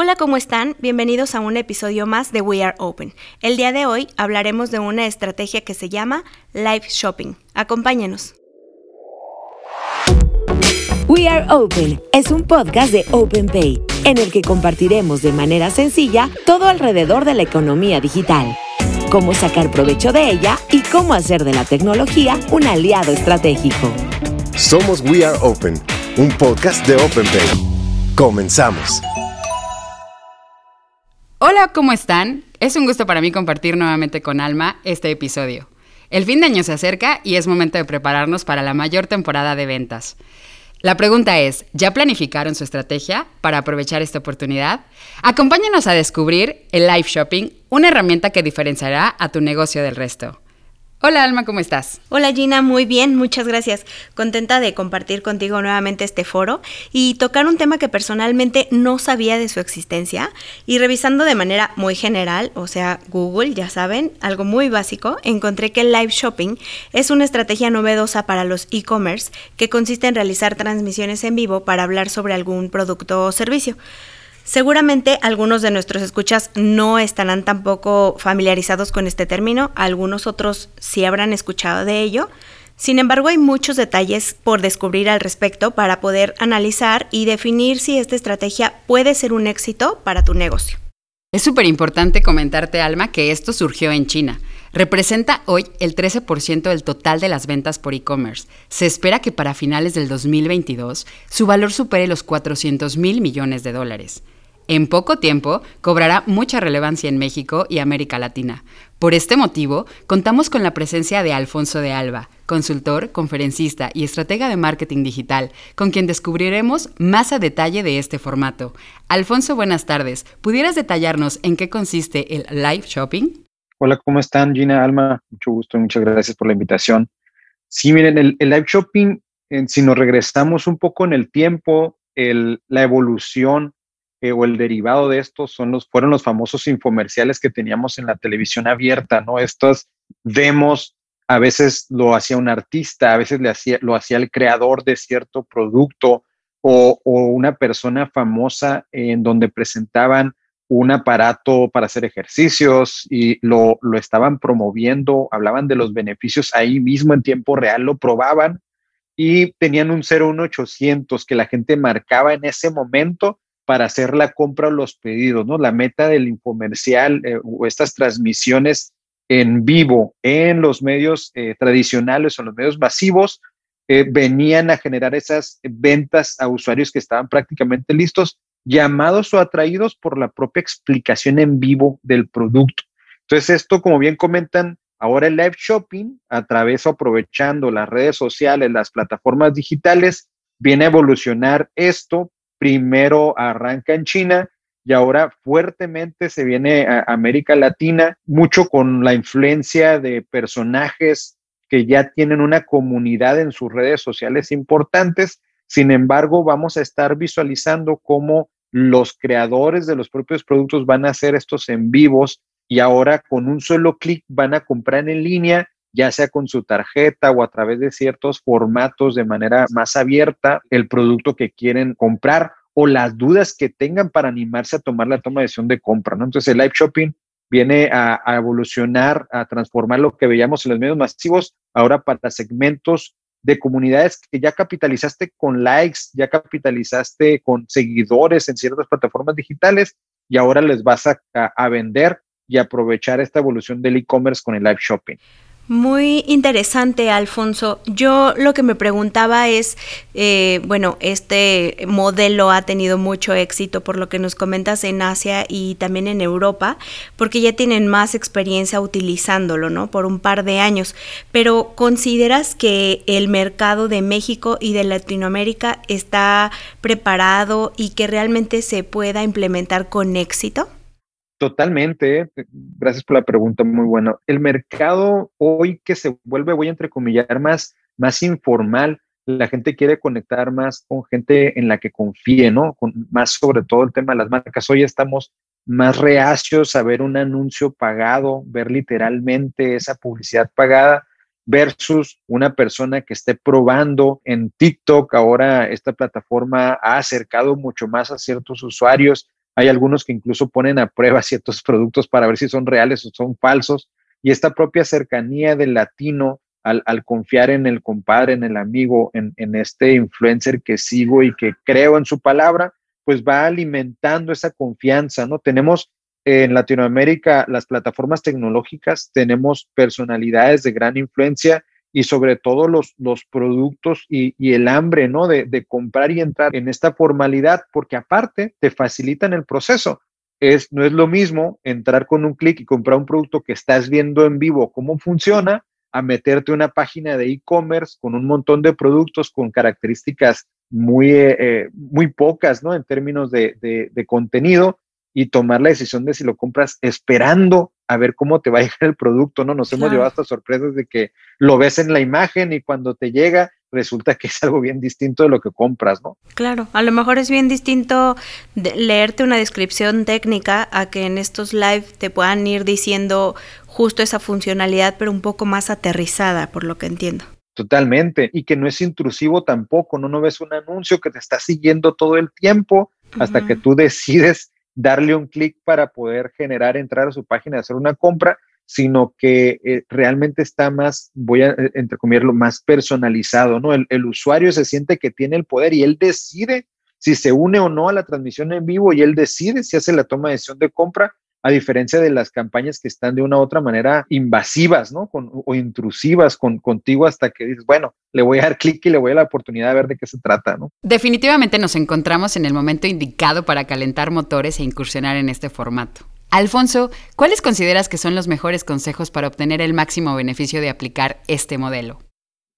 Hola, ¿cómo están? Bienvenidos a un episodio más de We Are Open. El día de hoy hablaremos de una estrategia que se llama Live Shopping. Acompáñenos. We Are Open es un podcast de OpenPay en el que compartiremos de manera sencilla todo alrededor de la economía digital, cómo sacar provecho de ella y cómo hacer de la tecnología un aliado estratégico. Somos We Are Open, un podcast de OpenPay. Comenzamos. Hola, ¿cómo están? Es un gusto para mí compartir nuevamente con Alma este episodio. El fin de año se acerca y es momento de prepararnos para la mayor temporada de ventas. La pregunta es, ¿ya planificaron su estrategia para aprovechar esta oportunidad? Acompáñanos a descubrir el live shopping, una herramienta que diferenciará a tu negocio del resto. Hola Alma, ¿cómo estás? Hola Gina, muy bien, muchas gracias. Contenta de compartir contigo nuevamente este foro y tocar un tema que personalmente no sabía de su existencia y revisando de manera muy general, o sea, Google, ya saben, algo muy básico, encontré que el live shopping es una estrategia novedosa para los e-commerce que consiste en realizar transmisiones en vivo para hablar sobre algún producto o servicio. Seguramente algunos de nuestros escuchas no estarán tampoco familiarizados con este término, algunos otros sí habrán escuchado de ello. Sin embargo, hay muchos detalles por descubrir al respecto para poder analizar y definir si esta estrategia puede ser un éxito para tu negocio. Es súper importante comentarte, Alma, que esto surgió en China. Representa hoy el 13% del total de las ventas por e-commerce. Se espera que para finales del 2022 su valor supere los 400 mil millones de dólares. En poco tiempo cobrará mucha relevancia en México y América Latina. Por este motivo, contamos con la presencia de Alfonso de Alba, consultor, conferencista y estratega de marketing digital, con quien descubriremos más a detalle de este formato. Alfonso, buenas tardes. ¿Pudieras detallarnos en qué consiste el live shopping? Hola, ¿cómo están Gina, Alma? Mucho gusto, muchas gracias por la invitación. Sí, miren, el, live shopping, si nos regresamos un poco en el tiempo, la evolución eh, o el derivado de estos son los, fueron los famosos infomerciales que teníamos en la televisión abierta, ¿no? Estos demos, a veces lo hacía un artista, a veces le hacía, lo hacía el creador de cierto producto o, o una persona famosa en donde presentaban un aparato para hacer ejercicios y lo, lo estaban promoviendo, hablaban de los beneficios ahí mismo en tiempo real, lo probaban y tenían un 01800 que la gente marcaba en ese momento para hacer la compra o los pedidos, ¿no? La meta del infomercial eh, o estas transmisiones en vivo en los medios eh, tradicionales o los medios masivos eh, venían a generar esas ventas a usuarios que estaban prácticamente listos, llamados o atraídos por la propia explicación en vivo del producto. Entonces, esto, como bien comentan, ahora el live shopping, a través aprovechando las redes sociales, las plataformas digitales, viene a evolucionar esto primero arranca en China y ahora fuertemente se viene a América Latina, mucho con la influencia de personajes que ya tienen una comunidad en sus redes sociales importantes. Sin embargo, vamos a estar visualizando cómo los creadores de los propios productos van a hacer estos en vivos y ahora con un solo clic van a comprar en línea ya sea con su tarjeta o a través de ciertos formatos de manera más abierta, el producto que quieren comprar o las dudas que tengan para animarse a tomar la toma de decisión de compra. ¿no? Entonces, el live shopping viene a, evolucionar, a transformar lo que veíamos en los medios masivos, ahora para segmentos de comunidades que ya capitalizaste con likes, ya capitalizaste con seguidores en ciertas plataformas digitales y ahora les vas a vender y aprovechar esta evolución del e-commerce con el live shopping. Muy interesante, Alfonso. Yo lo que me preguntaba es, eh, bueno, este modelo ha tenido mucho éxito por lo que nos comentas en Asia y también en Europa, porque ya tienen más experiencia utilizándolo, ¿no? Por un par de años. Pero ¿consideras que el mercado de México y de Latinoamérica está preparado y que realmente se pueda implementar con éxito? Totalmente, eh, gracias por la pregunta, muy buena. El mercado hoy que se vuelve, voy a entrecomillar, más, más informal, la gente quiere conectar más con gente en la que confíe, ¿no? Con, más sobre todo el tema de las marcas. Hoy estamos más reacios a ver un anuncio pagado, ver literalmente esa publicidad pagada versus una persona que esté probando en TikTok. Ahora esta plataforma ha acercado mucho más a ciertos usuarios Hay algunos que incluso ponen a prueba ciertos productos para ver si son reales o son falsos. Y esta propia cercanía del latino al, confiar en el compadre, en el amigo, en, en este influencer que sigo y que creo en su palabra, pues va alimentando esa confianza, ¿no? Tenemos en Latinoamérica las plataformas tecnológicas, tenemos personalidades de gran influencia y sobre todo los, los productos y, el hambre, ¿no? De, comprar y entrar en esta formalidad, porque aparte te facilitan el proceso. Es, no es lo mismo entrar con un clic y comprar un producto que estás viendo en vivo cómo funciona, a meterte una página de e-commerce con un montón de productos con características muy, eh, eh, muy pocas, ¿no? En términos de, de, contenido y tomar la decisión de si lo compras esperando a ver cómo te va a llegar el producto, ¿no? Nos hemos llevado hasta sorpresas de que lo ves en la imagen y cuando te llega resulta que es algo bien distinto de lo que compras, ¿no? Claro, a lo mejor es bien distinto leerte una descripción técnica a que en estos live te puedan ir diciendo justo esa funcionalidad, pero un poco más aterrizada, por lo que entiendo. Totalmente, y que no es intrusivo tampoco, no, no ves un anuncio que te está siguiendo todo el tiempo hasta que tú decides darle un clic para poder generar, entrar a su página, hacer una compra, sino que eh, realmente está más, voy a eh, entrecomillarlo, más personalizado, ¿no? El, usuario se siente que tiene el poder y él decide si se une o no a la transmisión en vivo y él decide si hace la toma de decisión de compra a diferencia de las campañas que están de una u otra manera invasivas, ¿no? o intrusivas con, contigo hasta que dices, bueno, le voy a dar clic y le voy a dar la oportunidad de ver de qué se trata, ¿no? Definitivamente nos encontramos en el momento indicado para calentar motores e incursionar en este formato. Alfonso, ¿cuáles consideras que son los mejores consejos para obtener el máximo beneficio de aplicar este modelo?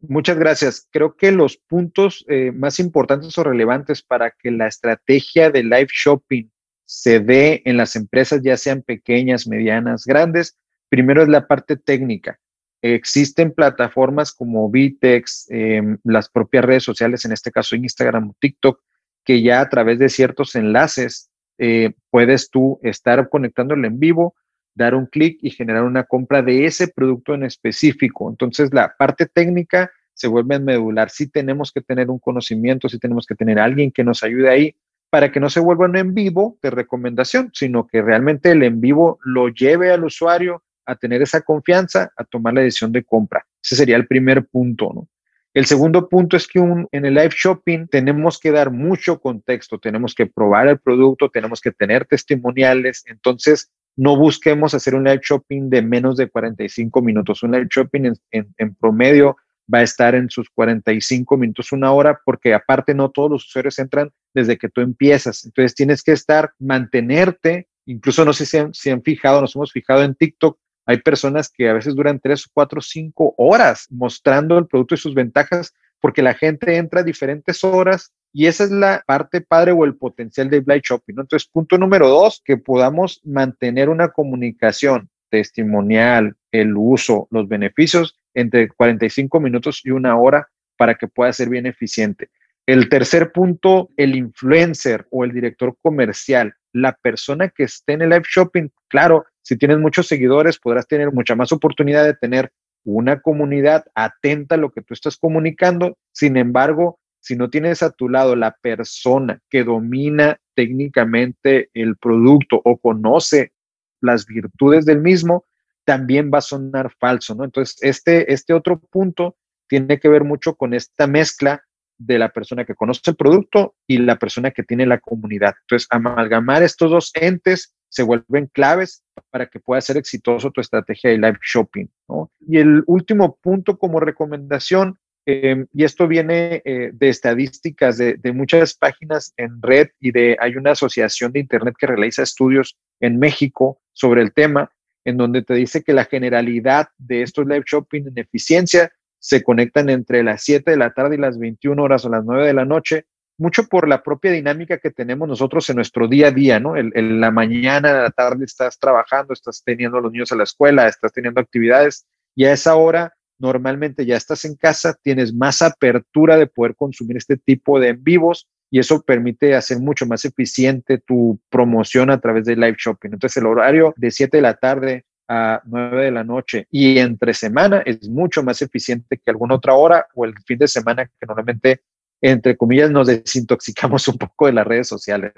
Muchas gracias. Creo que los puntos eh, más importantes o relevantes para que la estrategia de live shopping se dé en las empresas, ya sean pequeñas, medianas, grandes, primero es la parte técnica. Existen plataformas como Vitex, em, las propias redes sociales, en este caso Instagram o TikTok, que ya a través de ciertos enlaces eh, puedes tú estar conectándolo en vivo, dar un clic y generar una compra de ese producto en específico. Entonces, la parte técnica se vuelve medular. Sí tenemos que tener un conocimiento, sí tenemos que tener alguien que nos ayude ahí, para que no se vuelva un en vivo de recomendación, sino que realmente el en vivo lo lleve al usuario a tener esa confianza, a tomar la decisión de compra. Ese sería el primer punto, ¿no? El segundo punto es que en el live shopping tenemos que dar mucho contexto, tenemos que probar el producto, tenemos que tener testimoniales, entonces no busquemos hacer un live shopping de menos de 45 minutos. Un live shopping en promedio va a estar en sus 45 minutos, una hora, porque aparte no todos los usuarios entran desde que tú empiezas. Entonces tienes que estar, mantenerte, incluso no sé si han, fijado, nos hemos fijado en TikTok, hay personas que a veces duran tres, cuatro, cinco horas mostrando el producto y sus ventajas, porque la gente entra a diferentes horas y esa es la parte padre o el potencial de Blind Shopping. Entonces, punto número dos, que podamos mantener una comunicación testimonial, el uso, los beneficios entre 45 minutos y una hora para que pueda ser bien eficiente. El tercer punto, el influencer o el director comercial, la persona que esté en el live shopping, claro, si tienes muchos seguidores podrás tener mucha más oportunidad de tener una comunidad atenta a lo que tú estás comunicando. Sin embargo, si no tienes a tu lado la persona que domina técnicamente el producto o conoce las virtudes del mismo, también va a sonar falso, ¿no? Entonces, este, este otro punto tiene que ver mucho con esta mezcla de la persona que conoce el producto y la persona que tiene la comunidad. Entonces, amalgamar estos dos entes se vuelven claves para que pueda ser exitoso tu estrategia de live shopping. ¿no? Y el último punto como recomendación, em, y esto viene eh, de estadísticas de, de, muchas páginas en red y de hay una asociación de Internet que realiza estudios en México sobre el tema, en donde te dice que la generalidad de estos live shopping en eficiencia se conectan entre las 7 de la tarde y las 21 horas o las 9 de la noche, mucho por la propia dinámica que tenemos nosotros en nuestro día a día, ¿no? En, la mañana, la tarde estás trabajando, estás teniendo a los niños a la escuela, estás teniendo actividades y a esa hora normalmente ya estás en casa, tienes más apertura de poder consumir este tipo de en vivos y eso permite hacer mucho más eficiente tu promoción a través de live shopping. Entonces el horario de 7 de la tarde a 9 de la noche y entre semana es mucho más eficiente que alguna otra hora o el fin de semana que normalmente, entre comillas, nos desintoxicamos un poco de las redes sociales.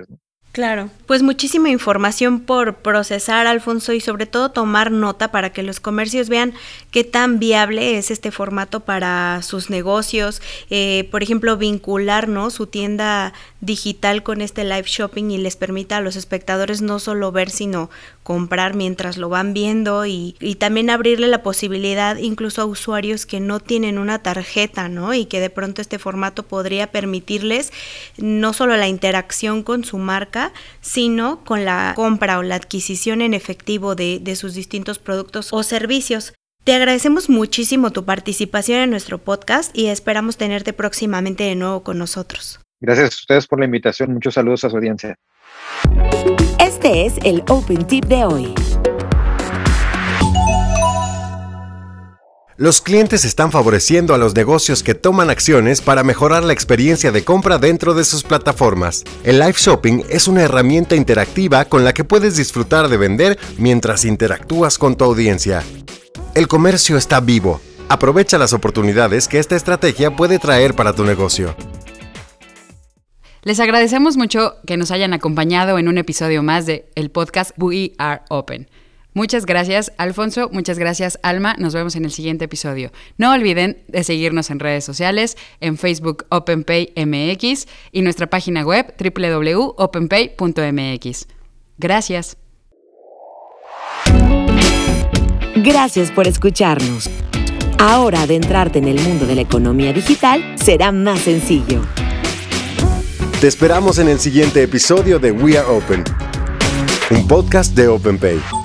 Claro, pues muchísima información por procesar, Alfonso, y sobre todo tomar nota para que los comercios vean qué tan viable es este formato para sus negocios. Eh, por ejemplo, vincular su tienda digital con este live shopping y les permita a los espectadores no solo ver, sino comprar mientras lo van viendo y, también abrirle la posibilidad incluso a usuarios que no tienen una tarjeta, ¿no? Y que de pronto este formato podría permitirles no solo la interacción con su marca, sino con la compra o la adquisición en efectivo de sus distintos productos o servicios. Te agradecemos muchísimo tu participación en nuestro podcast y esperamos tenerte próximamente de nuevo con nosotros. Gracias a ustedes por la invitación. Muchos saludos a su audiencia. Este es el Open Tip de hoy. Los clientes están favoreciendo a los negocios que toman acciones para mejorar la experiencia de compra dentro de sus plataformas. El live shopping es una herramienta interactiva con la que puedes disfrutar de vender mientras interactúas con tu audiencia. El comercio está vivo. Aprovecha las oportunidades que esta estrategia puede traer para tu negocio. Les agradecemos mucho que nos hayan acompañado en un episodio más de el podcast We Are Open. Muchas gracias, Alfonso. Muchas gracias, Alma. Nos vemos en el siguiente episodio. No olviden de seguirnos en redes sociales, en Facebook OpenPayMX y nuestra página web www.openpay.mx. Gracias. Gracias por escucharnos. Ahora adentrarte en el mundo de la economía digital será más sencillo. Te esperamos en el siguiente episodio de We Are Open, un podcast de OpenPay.